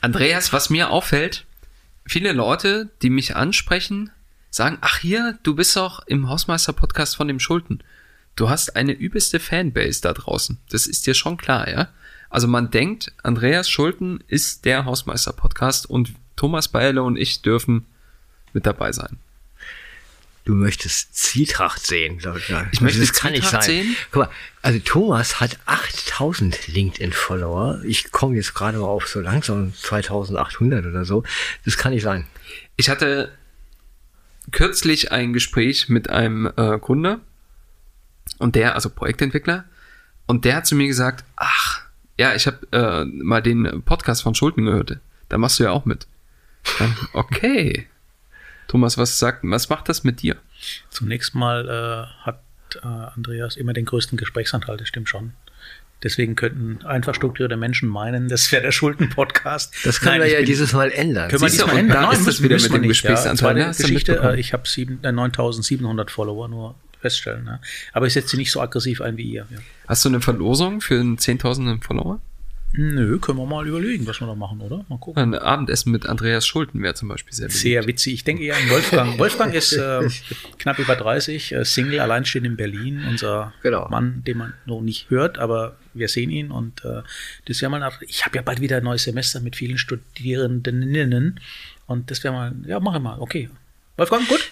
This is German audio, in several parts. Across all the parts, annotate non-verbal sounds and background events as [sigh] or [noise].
Andreas, was mir auffällt, viele Leute, die mich ansprechen, sagen, ach hier, du bist doch im Hausmeister-Podcast von dem Schulten. Du hast eine übelste Fanbase da draußen. Das ist dir schon klar, ja? Also man denkt, Andreas Schulten ist der Hausmeister-Podcast und Thomas Beile und ich dürfen mit dabei sein. Du möchtest Zwietracht sehen, glaube ich. Ich möchte das kann nicht sein. Sehen. Guck mal, also Thomas hat 8000 LinkedIn-Follower. Ich komme jetzt gerade mal auf so langsam 2800 oder so. Das kann nicht sein. Ich hatte kürzlich ein Gespräch mit einem äh, Kunde und der, also Projektentwickler, und der hat zu mir gesagt, ach, ja, ich habe äh, mal den Podcast von Schulten gehört. Da machst du ja auch mit. Dann, okay. Thomas, was sagt, was macht das mit dir? Zunächst mal äh, hat äh, Andreas immer den größten Gesprächsanteil, das stimmt schon. Deswegen könnten einfach strukturierte Menschen meinen, das wäre der Schulden-Podcast. Das können Nein, wir ja dieses Mal ändern. Können wir diesmal ändern? Da ist das wieder mit dem Gesprächsanteil. Ja, Geschichte, äh, ich habe äh, 9700 Follower nur feststellen. Ne? Aber ich setze sie nicht so aggressiv ein wie ihr. Ja. Hast du eine Verlosung für einen 10.000 Follower? Nö, können wir mal überlegen, was wir da machen, oder? Mal gucken. Ein Abendessen mit Andreas Schulten wäre zum Beispiel sehr beliebt. Sehr witzig. Ich denke eher an Wolfgang. Wolfgang ist äh, knapp über 30, äh, Single, alleinstehend in Berlin. Unser genau. Mann, den man noch nicht hört, aber wir sehen ihn. Und äh, das wäre mal nach. Ich habe ja bald wieder ein neues Semester mit vielen Studierenden. Und das wäre mal, ja, mache mal. Okay. Wolfgang, gut?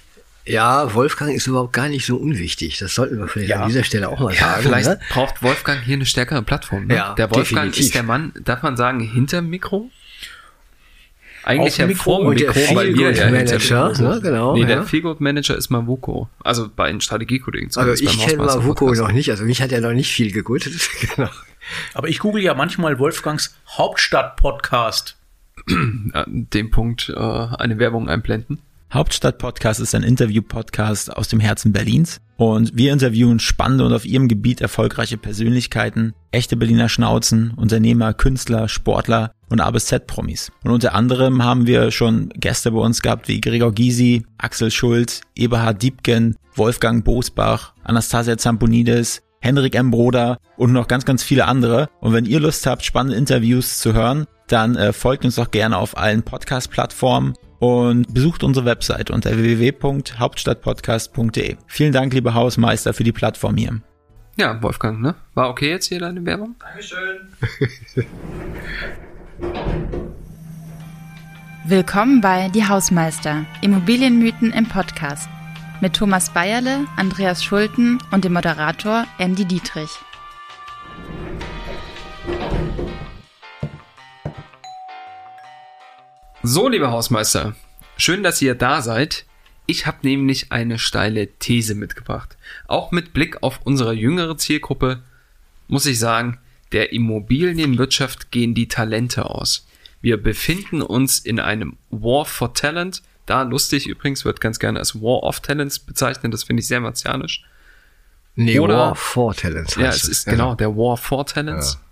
Ja, Wolfgang ist überhaupt gar nicht so unwichtig. Das sollten wir vielleicht ja. an dieser Stelle auch mal ja, sagen. Vielleicht ne? braucht Wolfgang hier eine stärkere Plattform. Ne? Ja, der Wolfgang definitiv. ist der Mann, darf man sagen, hinterm Mikro? Eigentlich ja vor dem Mikro, weil wir ja Manager, ne, genau. Nee, der Feelgood Manager ist Mavuko. Also bei den Strategiekollegen. Also ich kenne Mavuko noch nicht, also mich hat er noch nicht viel gegutet. [laughs] genau. Aber ich google ja manchmal Wolfgangs Hauptstadt-Podcast. An dem Punkt äh, eine Werbung einblenden. Hauptstadt-Podcast ist ein Interview-Podcast aus dem Herzen Berlins und wir interviewen spannende und auf ihrem Gebiet erfolgreiche Persönlichkeiten, echte Berliner Schnauzen, Unternehmer, Künstler, Sportler und A bis Z-Promis. Und unter anderem haben wir schon Gäste bei uns gehabt wie Gregor Gysi, Axel Schulz, Eberhard Diebken, Wolfgang Bosbach, Anastasia Zamponides, Henrik M. Broder und noch ganz, ganz viele andere. Und wenn ihr Lust habt, spannende Interviews zu hören, dann äh, folgt uns doch gerne auf allen Podcast-Plattformen und besucht unsere Website unter www.hauptstadtpodcast.de. Vielen Dank, liebe Hausmeister, für die Plattform hier. Ja, Wolfgang, ne? War okay jetzt hier deine Werbung? Dankeschön. [laughs] Willkommen bei Die Hausmeister, Immobilienmythen im Podcast. Mit Thomas Bayerle, Andreas Schulten und dem Moderator Andy Dietrich. So, liebe Hausmeister, schön, dass ihr da seid. Ich habe nämlich eine steile These mitgebracht. Auch mit Blick auf unsere jüngere Zielgruppe muss ich sagen, der Immobilienwirtschaft gehen die Talente aus. Wir befinden uns in einem War for Talent. Da lustig übrigens wird ganz gerne als War of Talents bezeichnet. Das finde ich sehr martianisch. Nee, Oder, War for Talents. Ja, es ist genau der War for Talents. Ja.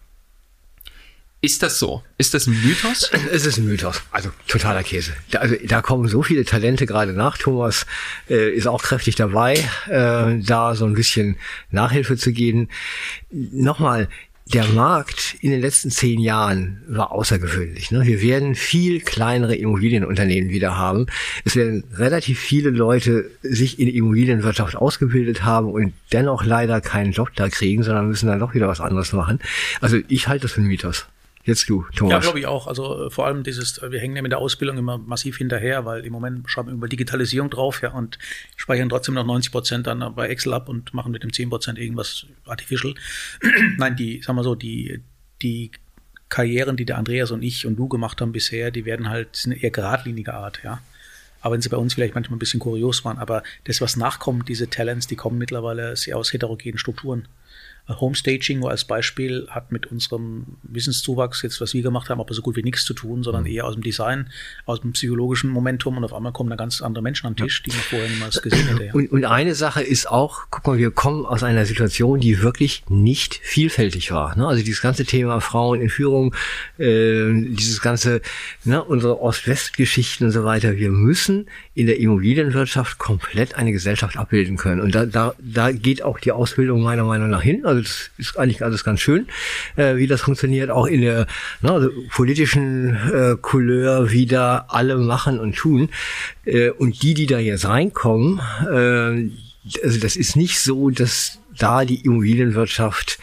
Ist das so? Ist das ein Mythos? [laughs] Es ist ein Mythos. Also totaler Käse. Da, also, da kommen so viele Talente gerade nach. Thomas äh, ist auch kräftig dabei, äh, da so ein bisschen Nachhilfe zu geben. Nochmal, der Markt in den letzten zehn Jahren war außergewöhnlich. Ne? Wir werden viel kleinere Immobilienunternehmen wieder haben. Es werden relativ viele Leute sich in Immobilienwirtschaft ausgebildet haben und dennoch leider keinen Job da kriegen, sondern müssen dann doch wieder was anderes machen. Also ich halte das für einen Mythos. Jetzt du, Thomas. Ja, glaube ich auch. Also äh, vor allem dieses, äh, wir hängen ja mit der Ausbildung immer massiv hinterher, weil im Moment schreiben wir über Digitalisierung drauf ja, und speichern trotzdem noch 90 Prozent dann bei Excel ab und machen mit dem 10 Prozent irgendwas artificial. [clears throat] Nein, die, sagen wir so, die, die Karrieren, die der Andreas und ich und du gemacht haben bisher, die werden halt, sind eher geradliniger Art, ja. Aber wenn sie bei uns vielleicht manchmal ein bisschen kurios waren, aber das, was nachkommt, diese Talents, die kommen mittlerweile sehr aus heterogenen Strukturen. Homestaging nur als Beispiel hat mit unserem Wissenszuwachs jetzt, was wir gemacht haben, aber so gut wie nichts zu tun, sondern mhm. eher aus dem Design, aus dem psychologischen Momentum und auf einmal kommen da ganz andere Menschen den Tisch, die man vorher niemals gesehen hätte. Ja. Und, und eine Sache ist auch, guck mal, wir kommen aus einer Situation, die wirklich nicht vielfältig war. Ne? Also dieses ganze Thema Frauen in Führung, äh, dieses ganze, ne, unsere Ost-West-Geschichten und so weiter. Wir müssen in der Immobilienwirtschaft komplett eine Gesellschaft abbilden können. Und da, da, da geht auch die Ausbildung meiner Meinung nach hin. Also das ist eigentlich alles ganz schön, äh, wie das funktioniert, auch in der ne, also politischen äh, Couleur, wie da alle machen und tun. Äh, und die, die da jetzt reinkommen, äh, also das ist nicht so, dass da die Immobilienwirtschaft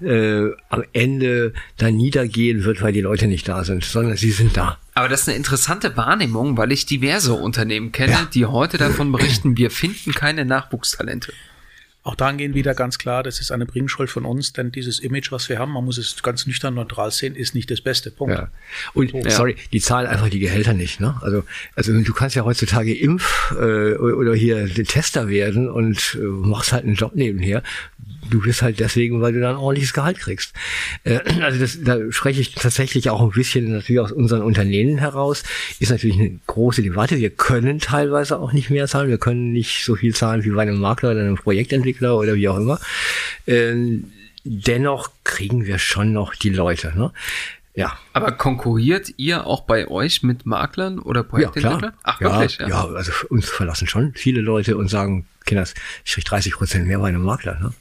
äh, am Ende da niedergehen wird, weil die Leute nicht da sind, sondern sie sind da. Aber das ist eine interessante Wahrnehmung, weil ich diverse Unternehmen kenne, ja. die heute davon berichten, wir finden keine Nachwuchstalente. Auch dahingehend wieder ganz klar, das ist eine Bringschuld von uns, denn dieses Image, was wir haben, man muss es ganz nüchtern neutral sehen, ist nicht das Beste. Punkt. Ja. Und Punkt. sorry, die zahlen einfach die Gehälter nicht. Ne? Also, also du kannst ja heutzutage Impf äh, oder hier Tester werden und äh, machst halt einen Job nebenher du bist halt deswegen, weil du dann ein ordentliches Gehalt kriegst. Äh, [clears throat] also das, da spreche ich tatsächlich auch ein bisschen natürlich aus unseren Unternehmen heraus. Ist natürlich eine große Debatte. Wir können teilweise auch nicht mehr zahlen. Wir können nicht so viel zahlen wie bei einem Makler oder einem Projektentwickler oder wie auch immer. Ähm, dennoch kriegen wir schon noch die Leute. Ne? Ja. Aber konkurriert ihr auch bei euch mit Maklern oder Projektentwicklern? Ja, Ach, wirklich? Ja, ja, also uns verlassen schon viele Leute und sagen, Kinders, ich kriege 30 Prozent mehr bei einem Makler. Ne?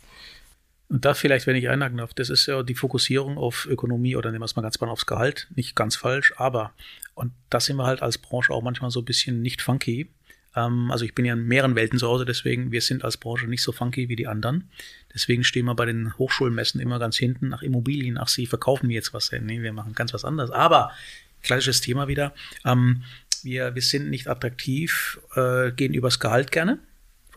Und da vielleicht, wenn ich einhaken darf, das ist ja die Fokussierung auf Ökonomie oder nehmen wir es mal ganz mal aufs Gehalt. Nicht ganz falsch, aber, und da sind wir halt als Branche auch manchmal so ein bisschen nicht funky. Ähm, also ich bin ja in mehreren Welten zu Hause, deswegen, wir sind als Branche nicht so funky wie die anderen. Deswegen stehen wir bei den Hochschulmessen immer ganz hinten nach Immobilien. Ach, sie verkaufen mir jetzt was. Nee, wir machen ganz was anderes. Aber, klassisches Thema wieder. Ähm, wir, wir sind nicht attraktiv, äh, gehen übers Gehalt gerne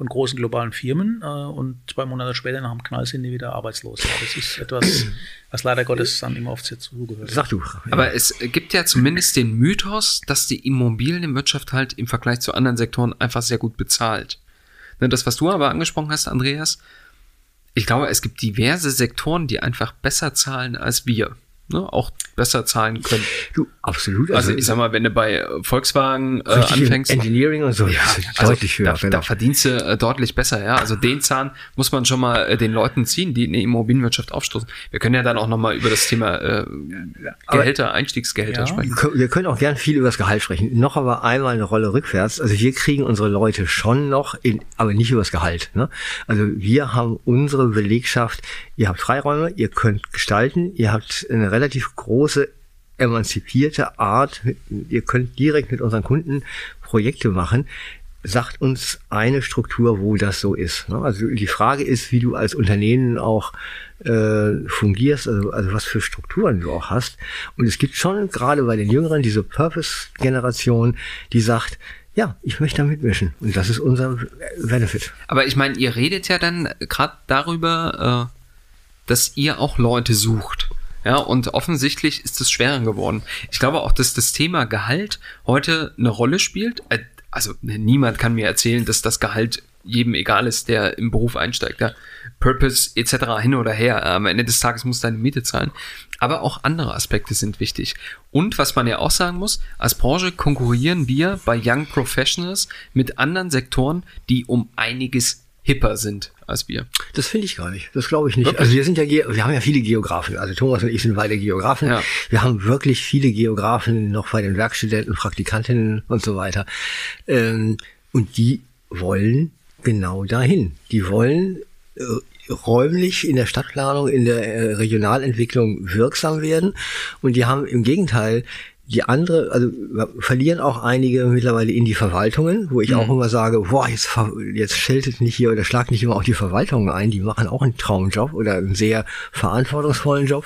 von großen globalen Firmen äh, und zwei Monate später nach dem Knall sind die wieder arbeitslos. Ja, das ist etwas, [clears throat] was leider Gottes dann immer oft zugehört. Sag du. Ja. Aber es gibt ja zumindest den Mythos, dass die Immobilienwirtschaft halt im Vergleich zu anderen Sektoren einfach sehr gut bezahlt. Ne, das, was du aber angesprochen hast, Andreas, ich glaube, es gibt diverse Sektoren, die einfach besser zahlen als wir ne, auch besser zahlen können. Du, absolut. Also, also ich sag mal, wenn du bei Volkswagen äh, anfängst. Engineering und so, ja, also deutlich höher. Da, genau. da verdienst du äh, deutlich besser, ja. Also den Zahn muss man schon mal äh, den Leuten ziehen, die in die Immobilienwirtschaft aufstoßen. Wir können ja dann auch nochmal über das Thema äh, Gehälter, aber, Einstiegsgehälter ja. sprechen. Wir können auch gern viel über das Gehalt sprechen. Noch aber einmal eine Rolle rückwärts. Also wir kriegen unsere Leute schon noch, in, aber nicht über das Gehalt. Ne? Also wir haben unsere Belegschaft, ihr habt Freiräume, ihr könnt gestalten, ihr habt eine relativ große emanzipierte Art, ihr könnt direkt mit unseren Kunden Projekte machen, sagt uns eine Struktur, wo das so ist. Ne? Also die Frage ist, wie du als Unternehmen auch äh, fungierst, also, also was für Strukturen du auch hast. Und es gibt schon gerade bei den Jüngeren diese Purpose-Generation, die sagt, ja, ich möchte da mitmischen. Und das ist unser Benefit. Aber ich meine, ihr redet ja dann gerade darüber, äh, dass ihr auch Leute sucht. Ja, und offensichtlich ist es schwerer geworden. Ich glaube auch, dass das Thema Gehalt heute eine Rolle spielt. Äh, also niemand kann mir erzählen, dass das Gehalt jedem egal ist, der im Beruf einsteigt. Ja? Purpose etc. hin oder her. Am Ende des Tages muss deine Miete zahlen. Aber auch andere Aspekte sind wichtig. Und was man ja auch sagen muss, als Branche konkurrieren wir bei Young Professionals mit anderen Sektoren, die um einiges hipper sind als wir. Das finde ich gar nicht. Das glaube ich nicht. Wirklich? Also wir sind ja, wir haben ja viele Geografen. Also Thomas und ich sind beide Geografen. Ja. Wir haben wirklich viele Geografen noch bei den Werkstudenten, Praktikantinnen und so weiter. Ähm, und die wollen genau dahin. Die wollen äh, räumlich in der Stadtplanung, in der äh, Regionalentwicklung wirksam werden. Und die haben im Gegenteil die andere, also verlieren auch einige mittlerweile in die Verwaltungen, wo ich mhm. auch immer sage, boah, jetzt, jetzt scheltet nicht hier oder schlagt nicht immer auch die Verwaltungen ein, die machen auch einen Traumjob oder einen sehr verantwortungsvollen Job.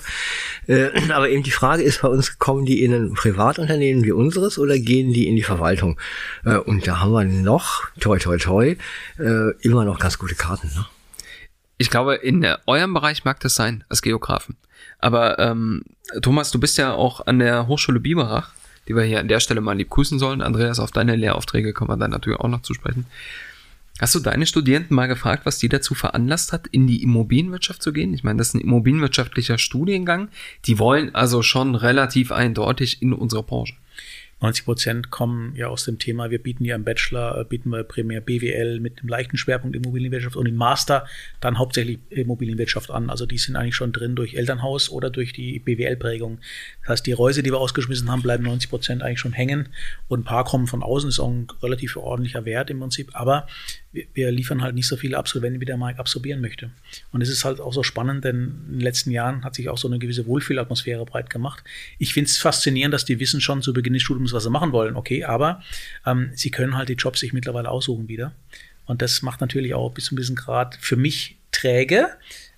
Äh, [clears throat] aber eben die Frage ist bei uns, kommen die in ein Privatunternehmen wie unseres oder gehen die in die Verwaltung? Äh, und da haben wir noch, toi toi toi, äh, immer noch ganz gute Karten. Ne? Ich glaube, in eurem Bereich mag das sein, als Geografen. Aber ähm, Thomas, du bist ja auch an der Hochschule Biberach, die wir hier an der Stelle mal lieb grüßen sollen. Andreas, auf deine Lehraufträge kommen wir dann natürlich auch noch zu sprechen. Hast du deine Studierenden mal gefragt, was die dazu veranlasst hat, in die Immobilienwirtschaft zu gehen? Ich meine, das ist ein immobilienwirtschaftlicher Studiengang. Die wollen also schon relativ eindeutig in unsere Branche. 90 Prozent kommen ja aus dem Thema, wir bieten ja im Bachelor, äh, bieten wir primär BWL mit einem leichten Schwerpunkt Immobilienwirtschaft und im Master dann hauptsächlich Immobilienwirtschaft an. Also die sind eigentlich schon drin durch Elternhaus oder durch die BWL-Prägung. Das heißt, die Reuse, die wir ausgeschmissen haben, bleiben 90 Prozent eigentlich schon hängen und ein paar kommen von außen, ist auch ein relativ ordentlicher Wert im Prinzip. Aber wir, liefern halt nicht so viele Absolventen, wie der Mike absorbieren möchte. Und es ist halt auch so spannend, denn in den letzten Jahren hat sich auch so eine gewisse Wohlfühlatmosphäre breit gemacht. Ich finde es faszinierend, dass die wissen schon zu Beginn des Studiums, was sie machen wollen, okay, aber ähm, sie können halt die Jobs sich mittlerweile aussuchen wieder. Und das macht natürlich auch bis zu einem gewissen Grad für mich träge,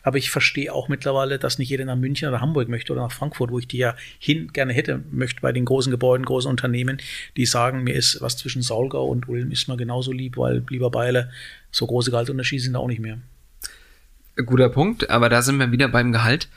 aber ich verstehe auch mittlerweile, dass nicht jeder nach München oder Hamburg möchte oder nach Frankfurt, wo ich die ja hin gerne hätte, möchte bei den großen Gebäuden, großen Unternehmen, die sagen, mir ist was zwischen Saulgau und Ulm ist mir genauso lieb, weil lieber Beile, so große Gehaltsunterschiede sind da auch nicht mehr. Guter Punkt, aber da sind wir wieder beim Gehalt.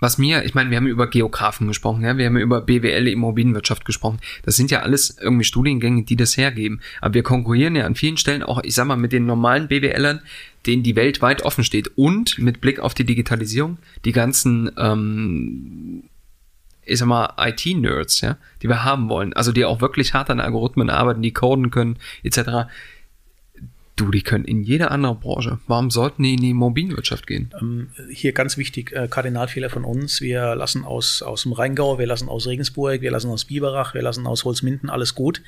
Was mir, ich meine, wir haben über Geografen gesprochen, ja, wir haben über BWL Immobilienwirtschaft gesprochen. Das sind ja alles irgendwie Studiengänge, die das hergeben. Aber wir konkurrieren ja an vielen Stellen auch, ich sag mal, mit den normalen BWLern, denen die Welt weit offen steht. Und mit Blick auf die Digitalisierung, die ganzen, ähm, ich sag mal, IT-Nerds, ja, die wir haben wollen. Also die auch wirklich hart an Algorithmen arbeiten, die coden können, etc. Du, die können in jede andere Branche. Warum sollten die in die Immobilienwirtschaft gehen? Ähm, hier ganz wichtig, äh, Kardinalfehler von uns. Wir lassen aus, aus dem Rheingau, wir lassen aus Regensburg, wir lassen aus Biberach, wir lassen aus Holzminden alles gut,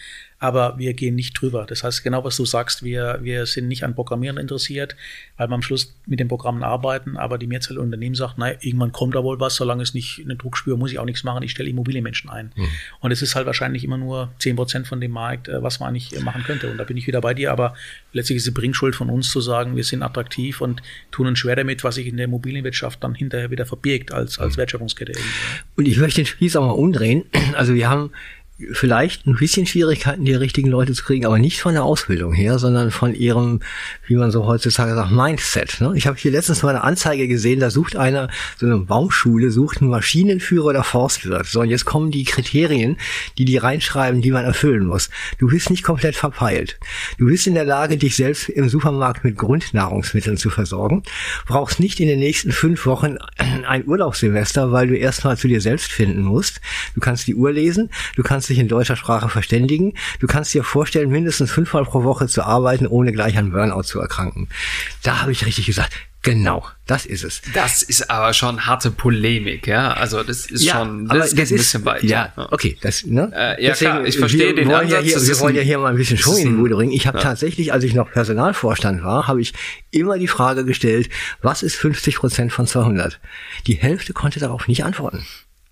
aber wir gehen nicht drüber. Das heißt, genau was du sagst, wir, wir sind nicht an Programmieren interessiert, weil wir am Schluss mit den Programmen arbeiten, aber die Mehrzahl der Unternehmen sagt, naja, irgendwann kommt da wohl was, solange es nicht eine Druck spüre, muss ich auch nichts machen, ich stelle Immobilienmenschen ein. Mhm. Und es ist halt wahrscheinlich immer nur zehn Prozent von dem Markt, äh, was man eigentlich machen könnte. Und da bin ich wieder bei dir, aber letztlich ist die Bringschuld von uns zu sagen, wir sind attraktiv und tun uns schwer damit, was sich in der Immobilienwirtschaft dann hinterher wieder verbirgt als, als Wertschöpfungskette. Irgendwie. Und ich möchte den Spieß auch mal umdrehen. Also wir haben vielleicht ein bisschen Schwierigkeiten, die richtigen Leute zu kriegen, aber nicht von der Ausbildung her, sondern von ihrem, wie man so heutzutage sagt, Mindset. Ne? Ich habe hier letztens mal eine Anzeige gesehen, da sucht einer, so eine Baumschule, sucht einen Maschinenführer oder Forstwirt. So, und jetzt kommen die Kriterien, die die reinschreiben, die man erfüllen muss. Du bist nicht komplett verpeilt. Du bist in der Lage, dich selbst im Supermarkt mit Grundnahrungsmitteln zu versorgen. Brauchst nicht in den nächsten fünf Wochen ein Urlaubssemester, weil du erstmal zu dir selbst finden musst. Du kannst die Uhr lesen, du kannst kannst dich in deutscher Sprache verständigen. Du kannst dir vorstellen, mindestens fünfmal pro Woche zu arbeiten, ohne gleich an Burnout zu erkranken. Da habe ich richtig gesagt, Genau, das ist es. Das ist aber schon harte Polemik, ja. Also das ist ja, schon, das, das ist, ein bisschen weit. Ja, okay, das, ne? Äh, ja, Deswegen, klar, ich verstehe den Ansatz. Ja hier, wir wollen ja hier mal ein bisschen Schwung in die Bude bringen. Ich habe ja. tatsächlich, als ich noch Personalvorstand war, habe ich immer die Frage gestellt, was ist 50 Prozent von 200? Die Hälfte konnte darauf nicht antworten.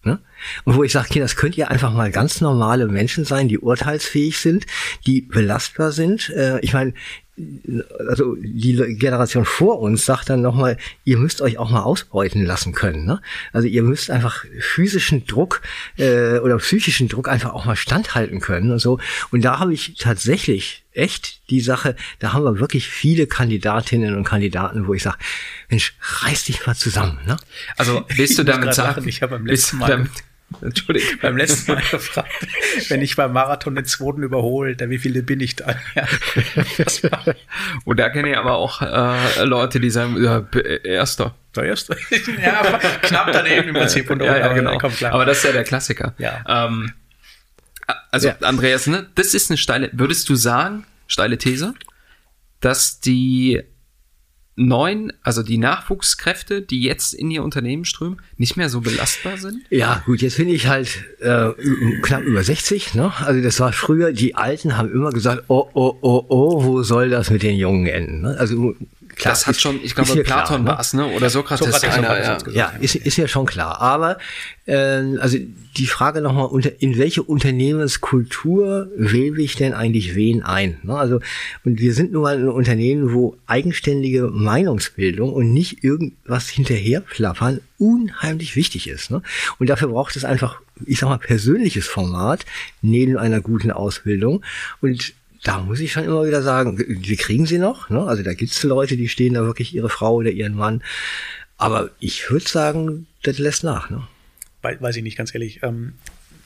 Ne? Und wo ich sage, okay, das könnt ihr einfach mal ganz normale Menschen sein, die urteilsfähig sind, die belastbar sind. Äh, ich meine, also die Generation vor uns sagt dann nochmal, ihr müsst euch auch mal ausbeuten lassen können. Ne? Also ihr müsst einfach physischen Druck äh, oder psychischen Druck einfach auch mal standhalten können und so. Und da habe ich tatsächlich echt die Sache, da haben wir wirklich viele Kandidatinnen und Kandidaten, wo ich sage, Mensch, reiß dich mal zusammen. Ne? Also willst du damit sagen, ich habe beim letzten Mal Entschuldigung. [laughs] beim letzten Mal gefragt, [laughs] wenn ich beim Marathon den zweiten überhole, dann wie viele bin ich da? [laughs] Ja. Und da kenne ich aber auch äh, Leute, die sagen, ja, erster. Der erste. ja, knapp daneben im Prinzip. Und ja, ja, genau. Aber das ist ja der Klassiker. Ja. Ähm, also, ja. Andreas, ne, das ist eine steile, würdest du sagen, steile These, dass die neuen, also die Nachwuchskräfte, die jetzt in ihr Unternehmen strömen, nicht mehr so belastbar sind? Ja, gut, jetzt bin ich halt äh, knapp über 60. Ne? Also das war früher, die Alten haben immer gesagt, oh, oh, oh, oh, wo soll das mit den Jungen enden? Ne? Also Klar, das hat schon, ich glaube, Platon ne? war es, ne? Oder Sokrates. Sokrates einer, ja, ja ist, ist ja schon klar. Aber äh, also die Frage nochmal, in welche Unternehmenskultur wähle ich denn eigentlich wen ein? Ne? Also, und wir sind nun mal ein Unternehmen, wo eigenständige Meinungsbildung und nicht irgendwas hinterherplappern unheimlich wichtig ist. Ne? Und dafür braucht es einfach, ich sag mal, persönliches Format neben einer guten Ausbildung. Und da muss ich schon immer wieder sagen, wir kriegen sie noch. Ne? Also da gibt's Leute, die stehen da wirklich ihre Frau oder ihren Mann. Aber ich würde sagen, das lässt nach. Ne? Weiß ich nicht, ganz ehrlich. Ähm,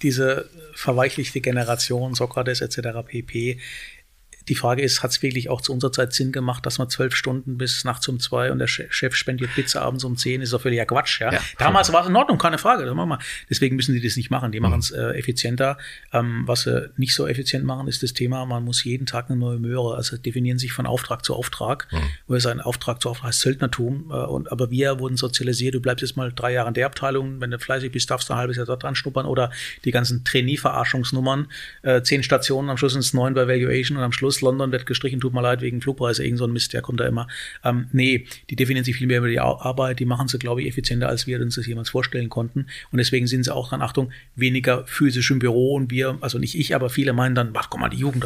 diese verweichlichte Generation, Sokrates etc. pp die Frage ist, hat es wirklich auch zu unserer Zeit Sinn gemacht, dass man zwölf Stunden bis nachts um zwei und der Chef spendiert Pizza abends um zehn, ist doch völliger Quatsch. Ja? ja Damals war es in Ordnung, keine Frage. Deswegen müssen die das nicht machen. Die mhm. machen es äh, effizienter. Ähm, was sie nicht so effizient machen, ist das Thema, man muss jeden Tag eine neue Möhre, also definieren sich von Auftrag zu Auftrag, mhm. wo es ein Auftrag zu Auftrag heißt Söldnertum. Äh, und, aber wir wurden sozialisiert, du bleibst jetzt mal drei Jahre in der Abteilung, wenn du fleißig bist, darfst du ein halbes Jahr dort dran schnuppern oder die ganzen Trainee-Verarschungsnummern, äh, zehn Stationen, am Schluss sind es neun bei Valuation und am Schluss Heroes London wird gestrichen, tut mir leid, wegen Flugpreise, irgend so ein Mist, der kommt da immer. Ähm, nee, die definieren sich viel mehr über die Arbeit, die machen sie, glaube ich, effizienter, als wir uns das jemals vorstellen konnten. Und deswegen sind sie auch dann, Achtung, weniger physisch im Büro und wir, also nicht ich, aber viele meinen dann, ach guck mal, die Jugend,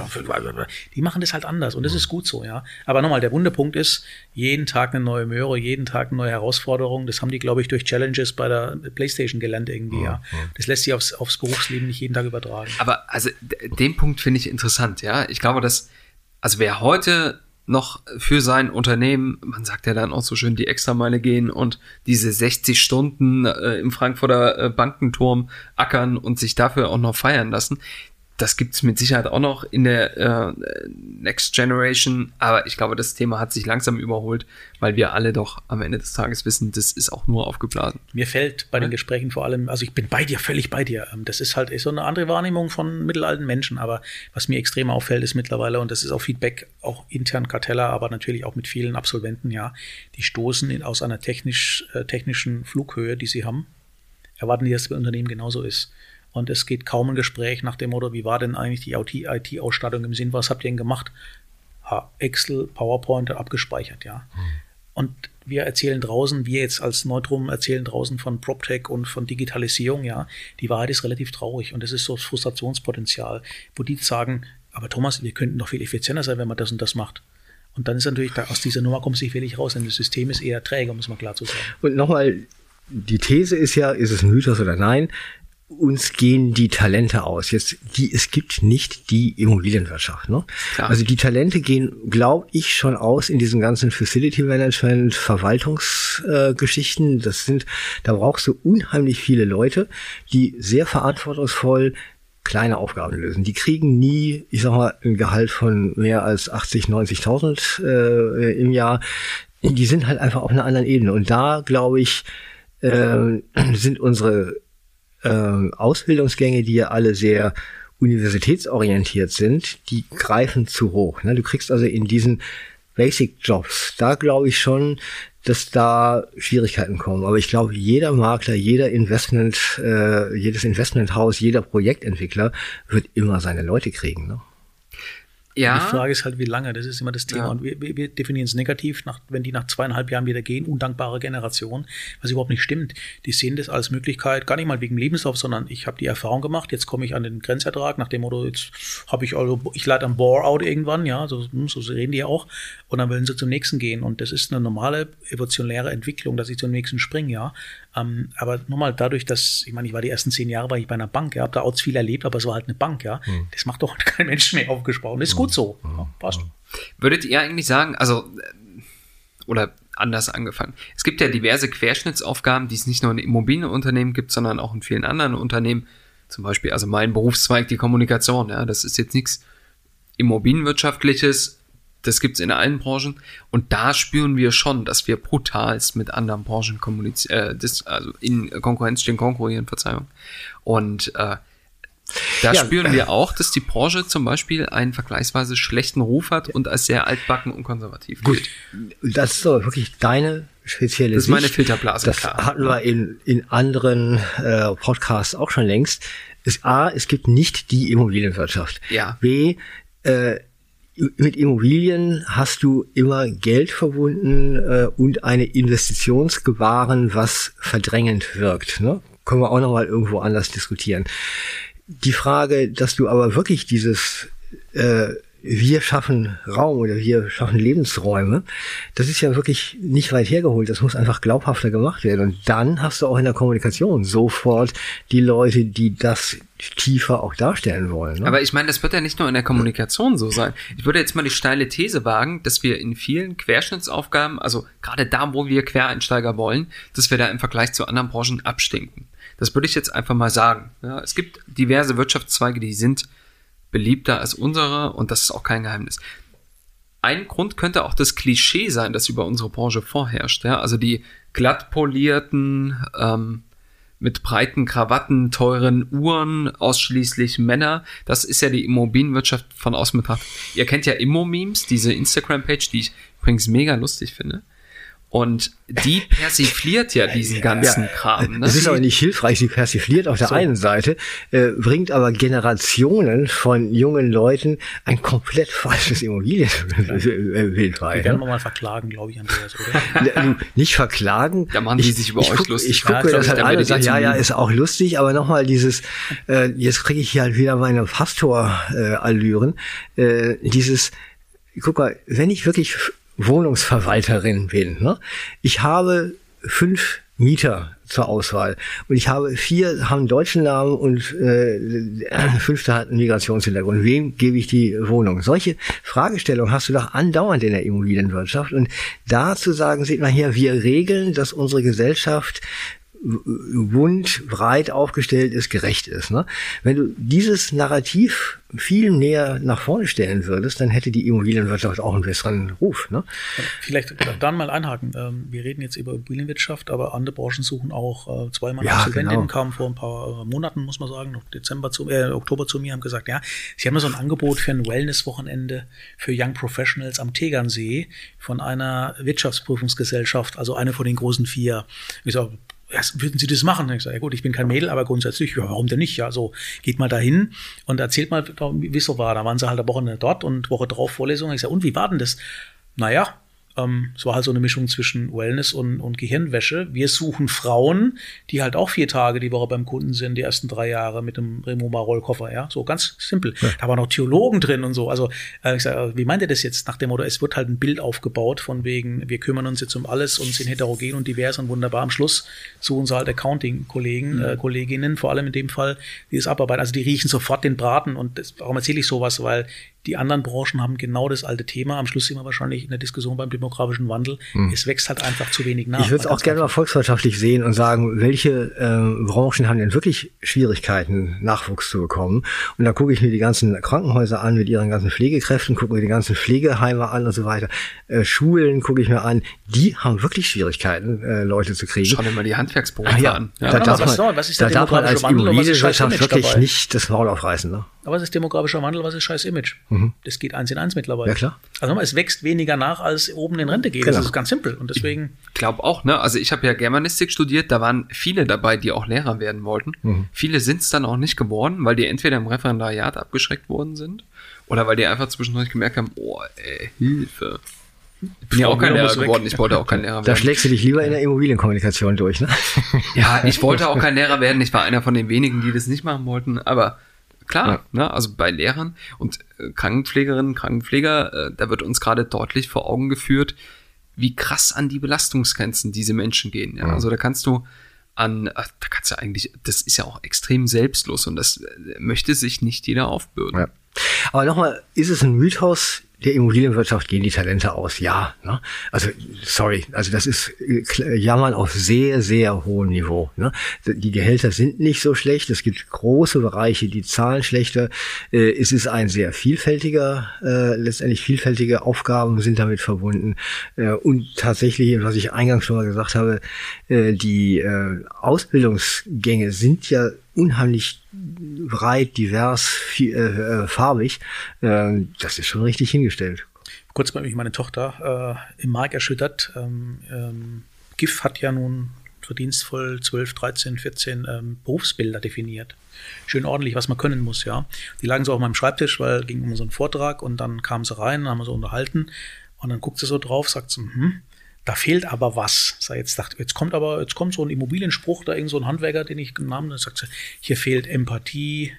die machen das halt anders und das ist gut so, ja. Aber nochmal, der Wunderpunkt ist, jeden Tag eine neue Möhre, jeden Tag eine neue Herausforderung. Das haben die, glaube ich, durch Challenges bei der Playstation gelernt irgendwie, ja. Das lässt sich aufs, aufs Berufsleben nicht jeden Tag übertragen. Aber also den Punkt finde ich interessant, ja. Ich glaube, dass, also wer heute noch für sein Unternehmen, man sagt ja dann auch so schön, die Extrameile gehen und diese 60 Stunden äh, im Frankfurter äh, Bankenturm ackern und sich dafür auch noch feiern lassen, das gibt's mit Sicherheit auch noch in der äh, Next Generation, aber ich glaube, das Thema hat sich langsam überholt, weil wir alle doch am Ende des Tages wissen, das ist auch nur aufgeblasen. Mir fällt bei ja? den Gesprächen vor allem, also ich bin bei dir, völlig bei dir. Ähm, das ist halt so eine andere Wahrnehmung von mittelalten Menschen, aber was mir extrem auffällt, ist mittlerweile, und das ist auch Feedback, auch intern Karteller, aber natürlich auch mit vielen Absolventen, ja, die stoßen in, aus einer technisch, äh, technischen Flughöhe, die sie haben, erwarten die, dass es bei Unternehmen genauso ist. Und es geht kaum ein Gespräch nach dem Motto, wie war denn eigentlich die IT-Ausstattung im Sinn, was habt ihr denn gemacht? Ha, Excel, PowerPoint abgespeichert, ja. Hm. Und wir erzählen draußen, wir jetzt als Neutrum erzählen draußen von PropTech und von Digitalisierung, ja. Die Wahrheit ist relativ traurig und das ist so das Frustrationspotenzial, wo die sagen, aber Thomas, wir könnten doch viel effizienter sein, wenn man das und das macht. Und dann ist natürlich, da, aus dieser Nummer kommt sich wenig raus, denn das System ist eher träge, muss man klar zu sagen. Und nochmal, die These ist ja, ist es ein Mythos oder nein? Uns gehen die Talente aus. Jetzt, die, es gibt nicht die Immobilienwirtschaft. Ne? Also die Talente gehen, glaube ich, schon aus in diesen ganzen Facility Management, Verwaltungsgeschichten. Äh, das sind, da brauchst du unheimlich viele Leute, die sehr verantwortungsvoll kleine Aufgaben lösen. Die kriegen nie, ich sag mal, ein Gehalt von mehr als 80, 90.000 äh, im Jahr. Die sind halt einfach auf einer anderen Ebene. Und da, glaube ich, äh, sind unsere äh, Ausbildungsgänge, die ja alle sehr universitätsorientiert sind, die greifen zu hoch. Ne? Du kriegst also in diesen Basic Jobs, da glaube ich schon, dass da Schwierigkeiten kommen. Aber ich glaube, jeder Makler, jeder Investment, äh, jedes Investmenthaus, jeder Projektentwickler wird immer seine Leute kriegen. Ne? Ja. Die Frage ist halt, wie lange, das ist immer das Thema. Ja. Und wir, wir definieren es negativ, nach, wenn die nach zweieinhalb Jahren wieder gehen, undankbare Generation, was überhaupt nicht stimmt. Die sehen das als Möglichkeit, gar nicht mal wegen Lebenslauf, sondern ich habe die Erfahrung gemacht, jetzt komme ich an den Grenzertrag, nach dem Motto, jetzt habe ich also, ich leite am Bore-out irgendwann, ja, so, hm, so reden die ja auch, und dann wollen sie zum nächsten gehen. Und das ist eine normale evolutionäre Entwicklung, dass ich zum nächsten springe, ja. Ähm, aber nochmal dadurch, dass, ich meine, ich war die ersten zehn Jahre war ich bei einer Bank, ja, habe da auch viel erlebt, aber es war halt eine Bank, ja. Hm. Das macht doch [laughs] kein Mensch mehr aufgesprochen. Ist gut so. Ja, passt. Würdet ihr eigentlich sagen, also, oder anders angefangen. Es gibt ja diverse Querschnittsaufgaben, die es nicht nur in Immobilienunternehmen gibt, sondern auch in vielen anderen Unternehmen. Zum Beispiel, also mein Berufszweig, die Kommunikation, ja, das ist jetzt nichts Immobilienwirtschaftliches, das gibt's in allen Branchen. Und da spüren wir schon, dass wir brutalst mit anderen Branchen kommunizieren, äh, also in Konkurrenz stehen, konkurrieren, Verzeihung. Und äh, da ja, spüren wir auch, dass die Branche zum Beispiel einen vergleichsweise schlechten Ruf hat und als sehr altbacken und konservativ Gut, das ist doch wirklich deine spezielle Das ist meine Filterblase. Das klar. hatten wir in, in anderen äh, Podcasts auch schon längst. Ist A, es gibt nicht die Immobilienwirtschaft. Ja. B, äh, mit Immobilien hast du immer Geld verbunden äh, und eine Investitionsgebaren, was verdrängend wirkt. Ne? Können wir auch noch mal irgendwo anders diskutieren. Die Frage, dass du aber wirklich dieses äh, wir schaffen Raum oder wir schaffen Lebensräume, das ist ja wirklich nicht weit hergeholt. Das muss einfach glaubhafter gemacht werden. Und dann hast du auch in der Kommunikation sofort die Leute, die das tiefer auch darstellen wollen. Ne? Aber ich meine, das wird ja nicht nur in der Kommunikation so sein. Ich würde jetzt mal die steile These wagen, dass wir in vielen Querschnittsaufgaben, also gerade da, wo wir Quereinsteiger wollen, dass wir da im Vergleich zu anderen Branchen abstinken. Das würde ich jetzt einfach mal sagen. Ja, es gibt diverse Wirtschaftszweige, die sind beliebter als unsere und das ist auch kein Geheimnis. Ein Grund könnte auch das Klischee sein, das über unsere Branche vorherrscht. Ja? Also die glatt polierten, ähm, mit breiten Krawatten, teuren Uhren, ausschließlich Männer. Das ist ja die Immobilienwirtschaft von außen betrachtet. Ihr kennt ja Immo-Memes, diese Instagram-Page, die ich übrigens mega lustig finde. Und die persifliert ja diesen ganzen Kram. Ne? Das ist aber nicht hilfreich, sie persifliert auf der so. einen Seite, äh, bringt aber Generationen von jungen Leuten ein komplett falsches Immobilienbild [laughs] bei. Wir werden ne? mal verklagen, glaube ich, Andreas, oder? [laughs] nicht verklagen. Da machen die sich über ich euch guck, lustig. Ich gucke ja, mir das halt an und sage, ja, ja, ist auch lustig, aber nochmal dieses, äh, jetzt kriege ich hier halt wieder meine Pastor-Allüren, äh, dieses, guck mal, wenn ich wirklich Wohnungsverwalterin bin. Ne? Ich habe fünf Mieter zur Auswahl. Und ich habe vier haben deutschen Namen und äh, [clears throat] fünfter hat einen Migrationshintergrund. Wem gebe ich die Wohnung? Solche Fragestellungen hast du doch andauernd in der Immobilienwirtschaft. Und da zu sagen, seht mal hier, wir regeln, dass unsere Gesellschaft wund, breit aufgestellt ist, gerecht ist. Ne? Wenn du dieses Narrativ viel näher nach vorne stellen würdest, dann hätte die Immobilienwirtschaft auch einen besseren Ruf. Ne? Vielleicht dann mal einhaken. Ähm, wir reden jetzt über Immobilienwirtschaft, aber andere Branchen suchen auch äh, zweimal ja, Absolventinnen, genau. kamen vor ein paar äh, Monaten, muss man sagen, noch Dezember zu, äh, Oktober zu mir, haben gesagt, ja, sie haben so ein Angebot für ein Wellness-Wochenende für Young Professionals am Tegernsee von einer Wirtschaftsprüfungsgesellschaft, also eine von den großen vier. Ich sage, ja, würden Sie das machen? Ich sage, ja gut, ich bin kein Mädel, aber grundsätzlich, ja, warum denn nicht? Ja, so, geht mal dahin und erzählt mal, wie es so war. Da waren sie halt eine Woche dort und Woche drauf Vorlesung. Ich sage, und wie war denn das? Naja, ähm, es war halt so eine Mischung zwischen Wellness und, und Gehirnwäsche. Wir suchen Frauen, die halt auch vier Tage die Woche beim Kunden sind, die ersten drei Jahre mit dem Remo-Rollkoffer, ja, so ganz simpel. Ja. Da waren auch Theologen drin und so. Also äh, ich sage, wie meint ihr das jetzt nach dem Motto, es wird halt ein Bild aufgebaut von wegen, wir kümmern uns jetzt um alles und sind heterogen und divers und wunderbar. Am Schluss suchen sie halt Accounting-Kollegen, mhm. äh, Kolleginnen, vor allem in dem Fall, die das abarbeiten. Also die riechen sofort den Braten und das, warum erzähle ich sowas? Weil die anderen Branchen haben genau das alte Thema. Am Schluss sind wir wahrscheinlich in der Diskussion beim demografischen Wandel. Hm. Es wächst halt einfach zu wenig nach. Ich würde es auch gerne mal volkswirtschaftlich sehen und sagen, welche äh, Branchen haben denn wirklich Schwierigkeiten, Nachwuchs zu bekommen? Und da gucke ich mir die ganzen Krankenhäuser an mit ihren ganzen Pflegekräften, gucke mir die ganzen Pflegeheime an und so weiter. Äh, Schulen gucke ich mir an. Die haben wirklich Schwierigkeiten, äh, Leute zu kriegen. Schau dir mal die Handwerksberufe ja, an. Ja, da darf man, was ist da darf man als Immobilienwirtschaft wirklich dabei? nicht das Maul aufreißen. Ne? Aber was ist demografischer Wandel? Was ist scheiß Image? Mhm. Das geht eins in eins mittlerweile. Ja, klar. Also es wächst weniger nach, als oben in Rente geht. Genau. Das ist ganz simpel. Und deswegen. Ich glaube auch, ne? Also ich habe ja Germanistik studiert, da waren viele dabei, die auch Lehrer werden wollten. Mhm. Viele sind es dann auch nicht geworden, weil die entweder im Referendariat abgeschreckt worden sind oder weil die einfach zwischendurch gemerkt haben, oh, ey, Hilfe. Ich bin ja auch kein Lehrer geworden, ich wollte auch kein Lehrer werden. Da schlägst du dich lieber in der Immobilienkommunikation durch, ne? Ja, ich wollte auch kein Lehrer werden. Ich war einer von den wenigen, die das nicht machen wollten, aber Klar, ja. ne? also bei Lehrern und äh, Krankenpflegerinnen, Krankenpfleger, äh, da wird uns gerade deutlich vor Augen geführt, wie krass an die Belastungsgrenzen diese Menschen gehen. Ja? ja. Also da kannst du an, da kannst du eigentlich, das ist ja auch extrem selbstlos und das äh, möchte sich nicht jeder aufbürden. Ja. Aber nochmal, ist es ein Mythos, der Immobilienwirtschaft gehen die Talente aus. Ja, ne? also sorry, also das ist äh, Jammern auf sehr, sehr hohem Niveau. Ne? Die Gehälter sind nicht so schlecht, es gibt große Bereiche, die zahlen schlechter. Äh, es ist ein sehr vielfältiger, äh, letztendlich vielfältige Aufgaben sind damit verbunden. Äh, und tatsächlich, was ich eingangs schon mal gesagt habe, äh, die äh, Ausbildungsgänge sind ja unheimlich breit, divers, viel, äh, äh, farbig. Äh, das ist schon richtig hingestellt. Kurz mal mich meine Tochter äh, im Mark erschüttert. Ähm, ähm, GIF hat ja nun verdienstvoll 12, 13, 14 ähm, Berufsbilder definiert. Schön ordentlich, was man können muss, ja. Die lagen so auf meinem Schreibtisch, weil ging um so einen Vortrag und dann kam sie rein, haben wir so unterhalten und dann guckt sie so drauf, sagt sie, hm, da fehlt aber was. So, jetzt dachte, jetzt kommt aber, jetzt kommt so ein Immobilienspruch, da irgend so ein Handwerker, den ich genommen habe, sagt, hier fehlt Empathie,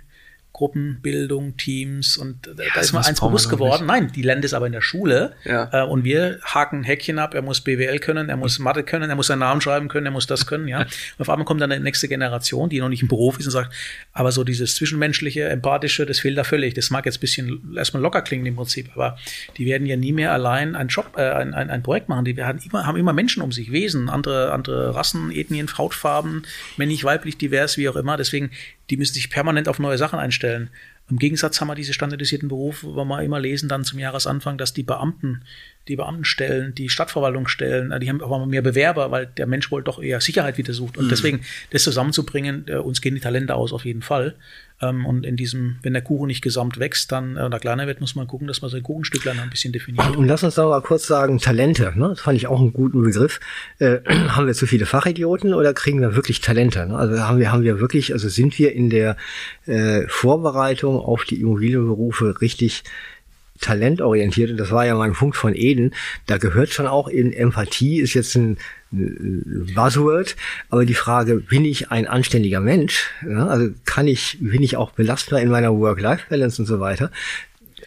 Gruppenbildung, Teams und da, ja, da ist mir eins bewusst geworden. Nein, die lernen das aber in der Schule ja. äh, und wir haken Häkchen ab. Er muss BWL können, er muss Mathe können, er muss seinen Namen schreiben können, er muss das können. Ja, [laughs] und auf einmal kommt dann eine nächste Generation, die noch nicht im Beruf ist und sagt, aber so dieses zwischenmenschliche, empathische, das fehlt da völlig. Das mag jetzt ein bisschen erstmal locker klingen im Prinzip, aber die werden ja nie mehr allein ein Job, äh, ein, ein, ein Projekt machen. Die haben immer, haben immer Menschen um sich, Wesen, andere, andere Rassen, Ethnien, Hautfarben, männlich, weiblich, divers, wie auch immer. Deswegen die müssen sich permanent auf neue Sachen einstellen. Im Gegensatz haben wir diese standardisierten Berufe, wo wir immer lesen dann zum Jahresanfang, dass die Beamten die Beamtenstellen, die Stadtverwaltungsstellen, die haben aber mehr Bewerber, weil der Mensch wohl doch eher Sicherheit wieder sucht. Und mhm. deswegen das zusammenzubringen, äh, uns gehen die Talente aus auf jeden Fall. Ähm, und in diesem, wenn der Kuchen nicht gesamt wächst, dann äh, oder kleiner wird, muss man gucken, dass man sein Kuchenstücklein ein bisschen definiert. Und lass uns da mal kurz sagen, Talente, ne? das fand ich auch einen guten Begriff. Äh, [clears throat] haben wir zu viele Fachidioten oder kriegen wir wirklich Talente? Ne? Also haben wir, haben wir wirklich, also sind wir in der äh, Vorbereitung auf die Immobilienberufe richtig talentorientiert, und das war ja mein Punkt von Eden, da gehört schon auch in Empathie, ist jetzt ein Buzzword, aber die Frage, bin ich ein anständiger Mensch? Ja, also kann ich, bin ich auch belastbar in meiner Work-Life-Balance und so weiter?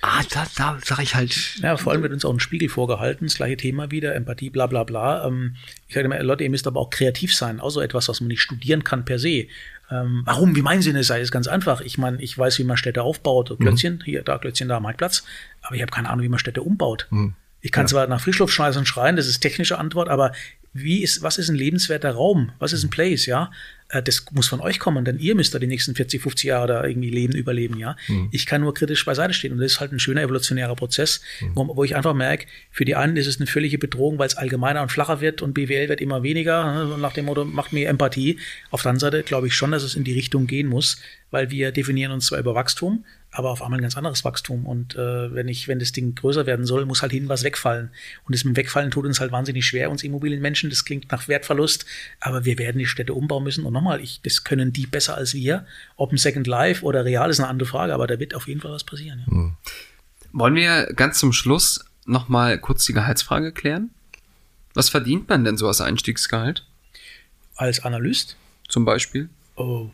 Ah, da, da sage ich halt. Ja, vor allem wird uns auch ein Spiegel vorgehalten, das gleiche Thema wieder, Empathie, bla bla bla. Ähm, ich sage immer, Leute, ihr müsst aber auch kreativ sein, auch so etwas, was man nicht studieren kann per se. Ähm, warum? Wie meinen Sie das? Ist ganz einfach. Ich meine, ich weiß, wie man Städte aufbaut. Klötzchen, mhm. hier, da, Klötzchen, da, Marktplatz. Aber ich habe keine Ahnung, wie man Städte umbaut. Mhm. Ich kann ja. zwar nach Frischluft schmeißen und schreien, das ist technische Antwort, aber wie ist, was ist ein lebenswerter Raum? Was ist ein Place, ja? Äh, das muss von euch kommen, denn ihr müsst da die nächsten 40, 50 Jahre da irgendwie leben, überleben, ja. Mhm. Ich kann nur kritisch beiseite stehen und das ist halt ein schöner evolutionärer Prozess, mhm. wo, wo, ich einfach merke, für die einen ist es eine völlige Bedrohung, weil es allgemeiner und flacher wird und BWL wird immer weniger, ne, nach dem Motto, macht mir Empathie. Auf der anderen Seite glaube ich schon, dass es in die Richtung gehen muss, weil wir definieren uns zwar über Wachstum, aber auf einmal ein ganz anderes Wachstum. Und äh, wenn ich, wenn das Ding größer werden soll, muss halt hinten was wegfallen. Und das mit dem Wegfallen tut uns halt wahnsinnig schwer, uns Immobilienmenschen. Das klingt nach Wertverlust, aber wir werden die Städte umbauen müssen. Und nochmal, ich, das können die besser als wir. Ob ein Second Life oder real ist eine andere Frage, aber da wird auf jeden Fall was passieren. Ja. Mhm. Wollen wir ganz zum Schluss nochmal kurz die Gehaltsfrage klären? Was verdient man denn so als Einstiegsgehalt? Als Analyst? Zum Beispiel? Oh,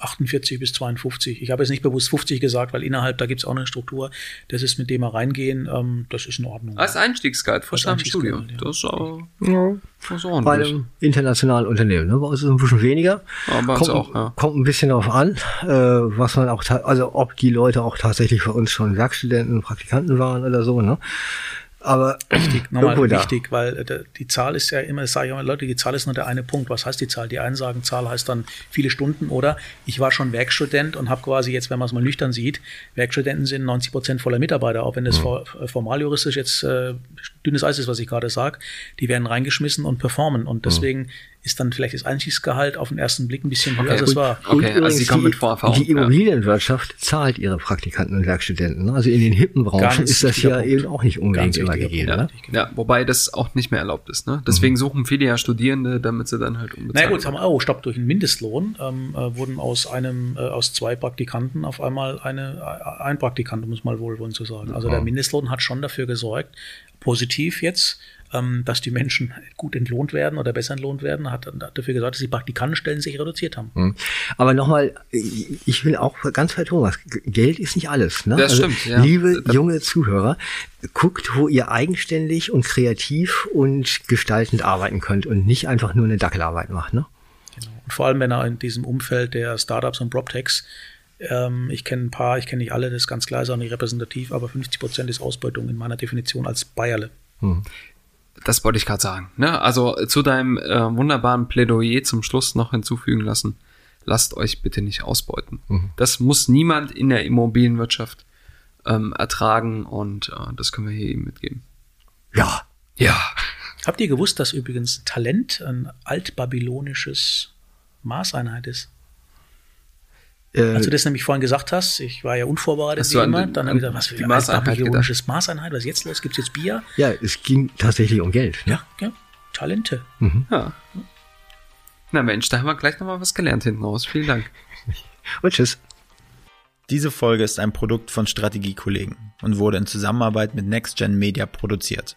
48 bis 52. Ich habe jetzt nicht bewusst 50 gesagt, weil innerhalb, da gibt es auch eine Struktur. Das ist, mit dem wir reingehen, ähm, das ist in Ordnung. Als Einstiegsgeld, frisch nach dem Studium. Ja. Das ist auch, ja. das ist ordentlich. Bei einem internationalen Unternehmen. Ne? Bei uns ist es ein bisschen weniger. Uns kommt, auch, ja. Kommt ein bisschen darauf an, äh, was man auch, also ob die Leute auch tatsächlich für uns schon Werkstudenten, Praktikanten waren oder so. Ne? Aber [clears throat] wichtig, nochmal wichtig, weil äh, die Zahl ist ja immer, das sage ich immer, Leute, die Zahl ist nur der eine Punkt. Was heißt die Zahl? Die einen sagen, Zahl heißt dann viele Stunden oder ich war schon Werkstudent und habe quasi jetzt, wenn man es mal nüchtern sieht, Werkstudenten sind 90 Prozent voller Mitarbeiter, auch wenn das mhm. formaljuristisch jetzt äh, dünnes Eis ist, was ich gerade sage. Die werden reingeschmissen und performen und mhm. deswegen mhm ist dann vielleicht das Einstiegsgehalt auf den ersten Blick ein bisschen höher, okay, als es war. Okay, also Sie kommen mit Vorerfahrung. Die Immobilienwirtschaft ja. zahlt ihre Praktikanten und Werkstudenten. Ne? Also in den hippen Branchen ist das ja Punkt. eben auch nicht unbedingt immer gegeben. Ja, ne? ja, wobei das auch nicht mehr erlaubt ist. Ne? Deswegen mhm. suchen viele ja Studierende, damit sie dann halt unbezahlt Na gut, haben wir, oh, stopp, durch einen Mindestlohn ähm, äh, wurden aus einem, äh, aus zwei Praktikanten auf einmal eine, äh, ein Praktikant, um es mal wohlwollend zu sagen. Also der Mindestlohn hat schon dafür gesorgt, positiv jetzt, ähm, dass die Menschen gut entlohnt werden oder besser entlohnt werden, hat, hat dafür gesorgt, dass die Praktikantenstellen sich reduziert haben. Mhm. Aber nochmal, ich will auch ganz bei Thomas, Geld ist nicht alles. Ne? Das also, stimmt. Ja. Liebe junge Zuhörer, guckt, wo ihr eigenständig und kreativ und gestaltend arbeiten könnt und nicht einfach nur eine Dackelarbeit macht. Ne? Genau. Und vor allem, wenn er in diesem Umfeld der Startups und PropTechs ähm, ich kenne ein paar, ich kenne nicht alle, das ist ganz klar, ist auch nicht repräsentativ, aber 50 Prozent ist Ausbeutung in meiner Definition als Bayerle. Hm. Das wollte ich gerade sagen. Ne? Also zu deinem äh, wunderbaren Plädoyer zum Schluss noch hinzufügen lassen. Lasst euch bitte nicht ausbeuten. Mhm. Das muss niemand in der Immobilienwirtschaft ähm, ertragen und äh, das können wir hier eben mitgeben. Ja. Ja. Habt ihr gewusst, dass übrigens Talent ein altbabylonisches Maßeinheit ist? Äh, Als du das nämlich vorhin gesagt hast, ich war ja unvorbereitet wie immer, dann habe ich gesagt, was für ein babylonisches Maßeinheit, was ist jetzt los? Gibt es jetzt Bier? Ja, es ging tatsächlich um Geld. Ne? Ja, ja. Talente. Mhm. Ja. Na Mensch, da haben wir gleich nochmal was gelernt hinten raus. Vielen Dank. [laughs] Und tschüss. Diese Folge ist ein Produkt von Strategiekollegen und wurde in Zusammenarbeit mit NextGen Media produziert.